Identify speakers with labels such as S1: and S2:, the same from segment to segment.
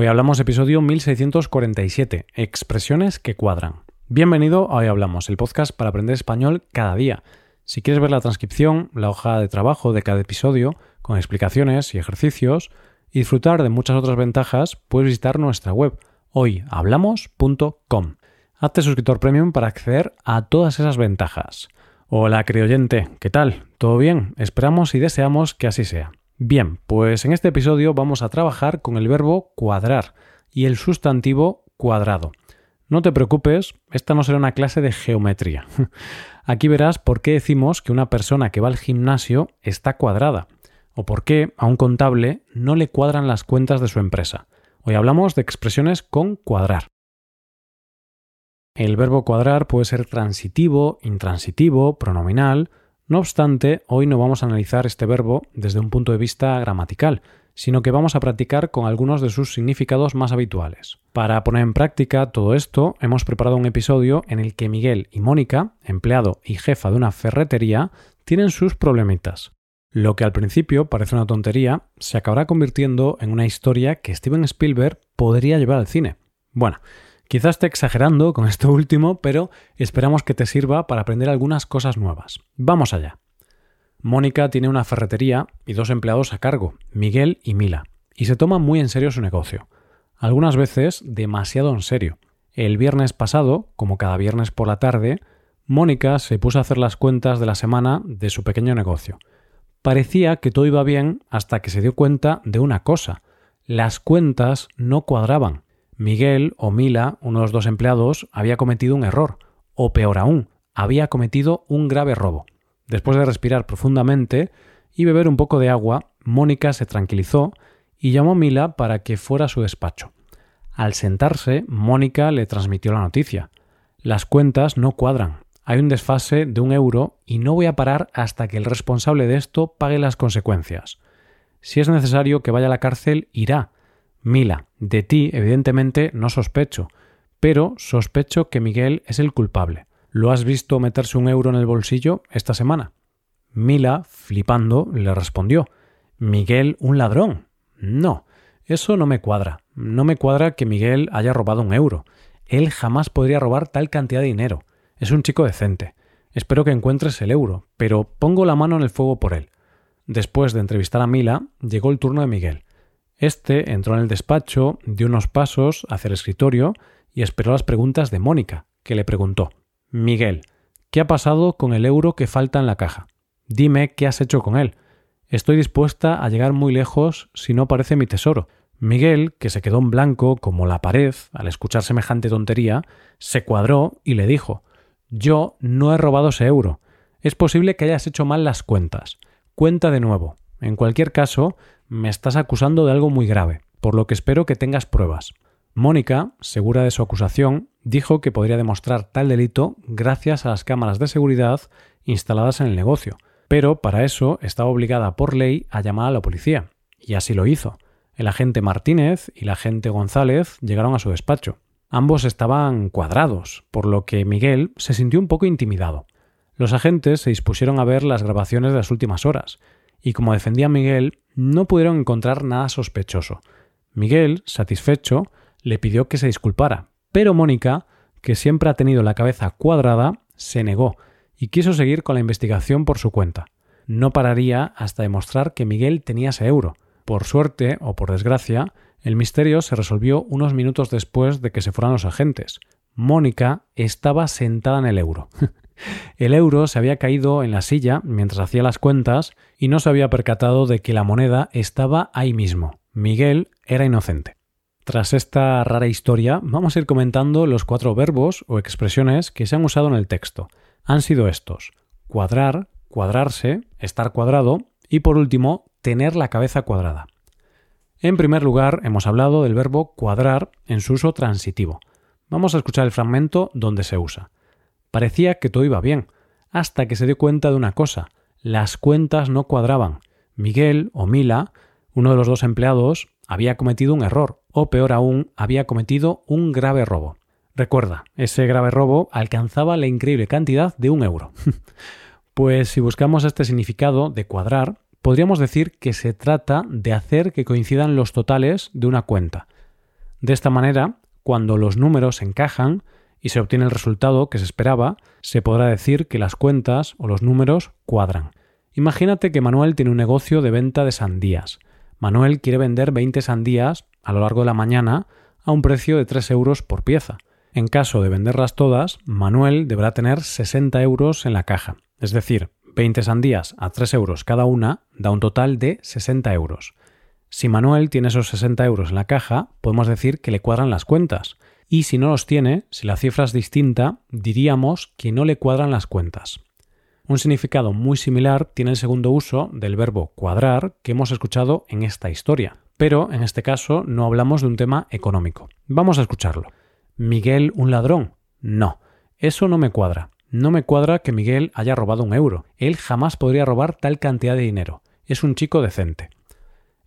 S1: Hoy hablamos episodio 1647, expresiones que cuadran. Bienvenido a Hoy Hablamos, el podcast para aprender español cada día. Si quieres ver la transcripción, la hoja de trabajo de cada episodio, con explicaciones y ejercicios, y disfrutar de muchas otras ventajas, puedes visitar nuestra web hoyhablamos.com. Hazte suscriptor premium para acceder a todas esas ventajas. Hola, creyente, ¿qué tal? ¿Todo bien? Esperamos y deseamos que así sea. Bien, pues en este episodio vamos a trabajar con el verbo cuadrar y el sustantivo cuadrado. No te preocupes, esta no será una clase de geometría. Aquí verás por qué decimos que una persona que va al gimnasio está cuadrada, o por qué a un contable no le cuadran las cuentas de su empresa. Hoy hablamos de expresiones con cuadrar. El verbo cuadrar puede ser transitivo, intransitivo, pronominal, no obstante, hoy no vamos a analizar este verbo desde un punto de vista gramatical, sino que vamos a practicar con algunos de sus significados más habituales. Para poner en práctica todo esto, hemos preparado un episodio en el que Miguel y Mónica, empleado y jefa de una ferretería, tienen sus problemitas. Lo que al principio parece una tontería, se acabará convirtiendo en una historia que Steven Spielberg podría llevar al cine. Bueno, Quizás esté exagerando con esto último, pero esperamos que te sirva para aprender algunas cosas nuevas. Vamos allá. Mónica tiene una ferretería y dos empleados a cargo, Miguel y Mila, y se toma muy en serio su negocio. Algunas veces demasiado en serio. El viernes pasado, como cada viernes por la tarde, Mónica se puso a hacer las cuentas de la semana de su pequeño negocio. Parecía que todo iba bien hasta que se dio cuenta de una cosa. Las cuentas no cuadraban. Miguel o Mila, uno de los dos empleados, había cometido un error, o peor aún, había cometido un grave robo. Después de respirar profundamente y beber un poco de agua, Mónica se tranquilizó y llamó a Mila para que fuera a su despacho. Al sentarse, Mónica le transmitió la noticia. Las cuentas no cuadran. Hay un desfase de un euro y no voy a parar hasta que el responsable de esto pague las consecuencias. Si es necesario que vaya a la cárcel, irá, Mila, de ti, evidentemente, no sospecho, pero sospecho que Miguel es el culpable. ¿Lo has visto meterse un euro en el bolsillo esta semana? Mila, flipando, le respondió Miguel, un ladrón. No, eso no me cuadra. No me cuadra que Miguel haya robado un euro. Él jamás podría robar tal cantidad de dinero. Es un chico decente. Espero que encuentres el euro, pero pongo la mano en el fuego por él. Después de entrevistar a Mila, llegó el turno de Miguel. Este entró en el despacho, dio unos pasos hacia el escritorio y esperó las preguntas de Mónica, que le preguntó Miguel, ¿qué ha pasado con el euro que falta en la caja? Dime qué has hecho con él. Estoy dispuesta a llegar muy lejos si no parece mi tesoro. Miguel, que se quedó en blanco como la pared al escuchar semejante tontería, se cuadró y le dijo Yo no he robado ese euro. Es posible que hayas hecho mal las cuentas. Cuenta de nuevo. En cualquier caso, me estás acusando de algo muy grave, por lo que espero que tengas pruebas. Mónica, segura de su acusación, dijo que podría demostrar tal delito gracias a las cámaras de seguridad instaladas en el negocio, pero para eso estaba obligada por ley a llamar a la policía, y así lo hizo. El agente Martínez y el agente González llegaron a su despacho. Ambos estaban cuadrados, por lo que Miguel se sintió un poco intimidado. Los agentes se dispusieron a ver las grabaciones de las últimas horas, y como defendía Miguel, no pudieron encontrar nada sospechoso. Miguel, satisfecho, le pidió que se disculpara, pero Mónica, que siempre ha tenido la cabeza cuadrada, se negó y quiso seguir con la investigación por su cuenta. No pararía hasta demostrar que Miguel tenía ese euro. Por suerte o por desgracia, el misterio se resolvió unos minutos después de que se fueran los agentes. Mónica estaba sentada en el euro. El euro se había caído en la silla mientras hacía las cuentas y no se había percatado de que la moneda estaba ahí mismo. Miguel era inocente. Tras esta rara historia, vamos a ir comentando los cuatro verbos o expresiones que se han usado en el texto. Han sido estos: cuadrar, cuadrarse, estar cuadrado y por último, tener la cabeza cuadrada. En primer lugar, hemos hablado del verbo cuadrar en su uso transitivo. Vamos a escuchar el fragmento donde se usa. Parecía que todo iba bien, hasta que se dio cuenta de una cosa, las cuentas no cuadraban. Miguel o Mila, uno de los dos empleados, había cometido un error, o peor aún, había cometido un grave robo. Recuerda, ese grave robo alcanzaba la increíble cantidad de un euro. pues si buscamos este significado de cuadrar, podríamos decir que se trata de hacer que coincidan los totales de una cuenta. De esta manera, cuando los números encajan y se obtiene el resultado que se esperaba, se podrá decir que las cuentas o los números cuadran. Imagínate que Manuel tiene un negocio de venta de sandías. Manuel quiere vender 20 sandías a lo largo de la mañana a un precio de 3 euros por pieza. En caso de venderlas todas, Manuel deberá tener 60 euros en la caja. Es decir, 20 sandías a 3 euros cada una da un total de 60 euros. Si Manuel tiene esos 60 euros en la caja, podemos decir que le cuadran las cuentas. Y si no los tiene, si la cifra es distinta, diríamos que no le cuadran las cuentas. Un significado muy similar tiene el segundo uso del verbo cuadrar que hemos escuchado en esta historia, pero en este caso no hablamos de un tema económico. Vamos a escucharlo. ¿Miguel un ladrón? No, eso no me cuadra. No me cuadra que Miguel haya robado un euro. Él jamás podría robar tal cantidad de dinero. Es un chico decente.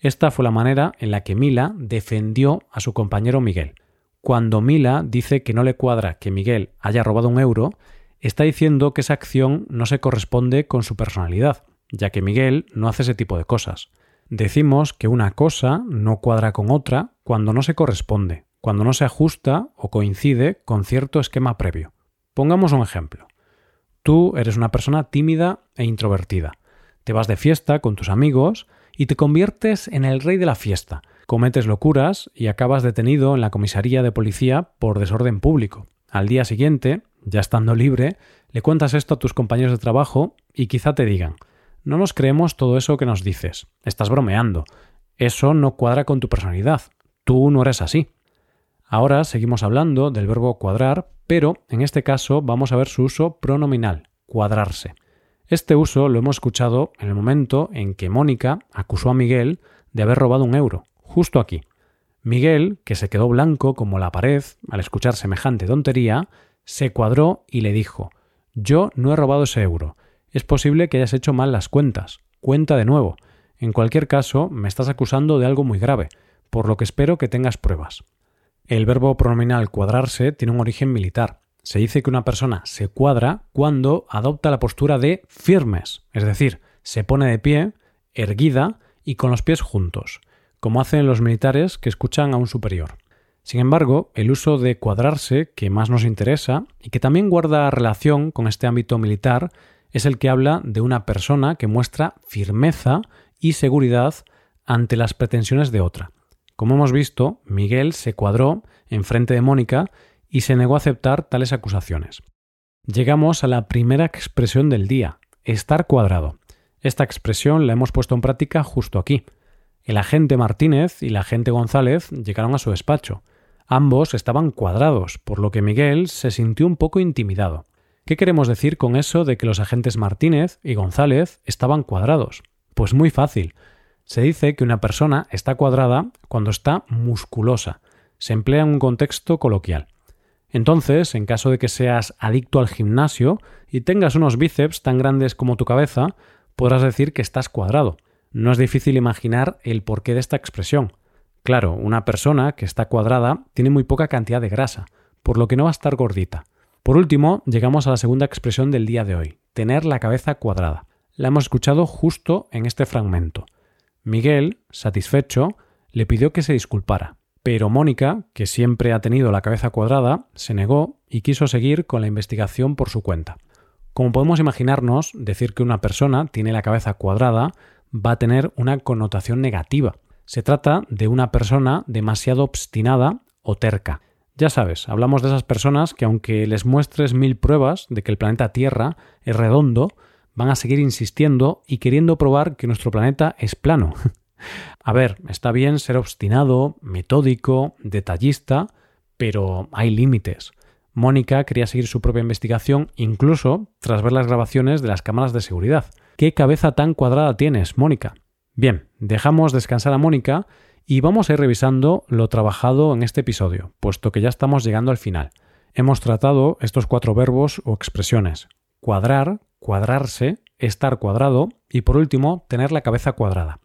S1: Esta fue la manera en la que Mila defendió a su compañero Miguel. Cuando Mila dice que no le cuadra que Miguel haya robado un euro, está diciendo que esa acción no se corresponde con su personalidad, ya que Miguel no hace ese tipo de cosas. Decimos que una cosa no cuadra con otra cuando no se corresponde, cuando no se ajusta o coincide con cierto esquema previo. Pongamos un ejemplo. Tú eres una persona tímida e introvertida. Te vas de fiesta con tus amigos y te conviertes en el rey de la fiesta. Cometes locuras y acabas detenido en la comisaría de policía por desorden público. Al día siguiente, ya estando libre, le cuentas esto a tus compañeros de trabajo y quizá te digan no nos creemos todo eso que nos dices. Estás bromeando. Eso no cuadra con tu personalidad. Tú no eres así. Ahora seguimos hablando del verbo cuadrar, pero en este caso vamos a ver su uso pronominal, cuadrarse. Este uso lo hemos escuchado en el momento en que Mónica acusó a Miguel de haber robado un euro, justo aquí. Miguel, que se quedó blanco como la pared al escuchar semejante tontería, se cuadró y le dijo Yo no he robado ese euro. Es posible que hayas hecho mal las cuentas. Cuenta de nuevo. En cualquier caso, me estás acusando de algo muy grave, por lo que espero que tengas pruebas. El verbo pronominal cuadrarse tiene un origen militar. Se dice que una persona se cuadra cuando adopta la postura de firmes, es decir, se pone de pie, erguida y con los pies juntos, como hacen los militares que escuchan a un superior. Sin embargo, el uso de cuadrarse, que más nos interesa y que también guarda relación con este ámbito militar, es el que habla de una persona que muestra firmeza y seguridad ante las pretensiones de otra. Como hemos visto, Miguel se cuadró en frente de Mónica y se negó a aceptar tales acusaciones. Llegamos a la primera expresión del día, estar cuadrado. Esta expresión la hemos puesto en práctica justo aquí. El agente Martínez y la agente González llegaron a su despacho. Ambos estaban cuadrados, por lo que Miguel se sintió un poco intimidado. ¿Qué queremos decir con eso de que los agentes Martínez y González estaban cuadrados? Pues muy fácil. Se dice que una persona está cuadrada cuando está musculosa. Se emplea en un contexto coloquial. Entonces, en caso de que seas adicto al gimnasio y tengas unos bíceps tan grandes como tu cabeza, podrás decir que estás cuadrado. No es difícil imaginar el porqué de esta expresión. Claro, una persona que está cuadrada tiene muy poca cantidad de grasa, por lo que no va a estar gordita. Por último, llegamos a la segunda expresión del día de hoy, tener la cabeza cuadrada. La hemos escuchado justo en este fragmento. Miguel, satisfecho, le pidió que se disculpara, pero Mónica, que siempre ha tenido la cabeza cuadrada, se negó y quiso seguir con la investigación por su cuenta. Como podemos imaginarnos, decir que una persona tiene la cabeza cuadrada va a tener una connotación negativa. Se trata de una persona demasiado obstinada o terca. Ya sabes, hablamos de esas personas que aunque les muestres mil pruebas de que el planeta Tierra es redondo, van a seguir insistiendo y queriendo probar que nuestro planeta es plano. a ver, está bien ser obstinado, metódico, detallista, pero hay límites. Mónica quería seguir su propia investigación incluso tras ver las grabaciones de las cámaras de seguridad. ¿Qué cabeza tan cuadrada tienes, Mónica? Bien, dejamos descansar a Mónica y vamos a ir revisando lo trabajado en este episodio, puesto que ya estamos llegando al final. Hemos tratado estos cuatro verbos o expresiones. Cuadrar, cuadrarse, estar cuadrado y por último, tener la cabeza cuadrada.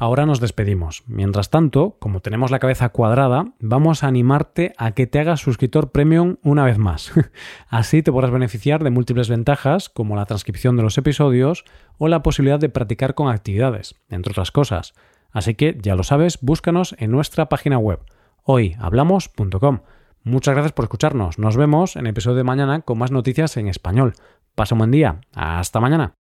S1: Ahora nos despedimos. Mientras tanto, como tenemos la cabeza cuadrada, vamos a animarte a que te hagas suscriptor premium una vez más. Así te podrás beneficiar de múltiples ventajas como la transcripción de los episodios o la posibilidad de practicar con actividades, entre otras cosas. Así que ya lo sabes, búscanos en nuestra página web hoyhablamos.com. Muchas gracias por escucharnos. Nos vemos en el episodio de mañana con más noticias en español. Pasa un buen día. Hasta mañana.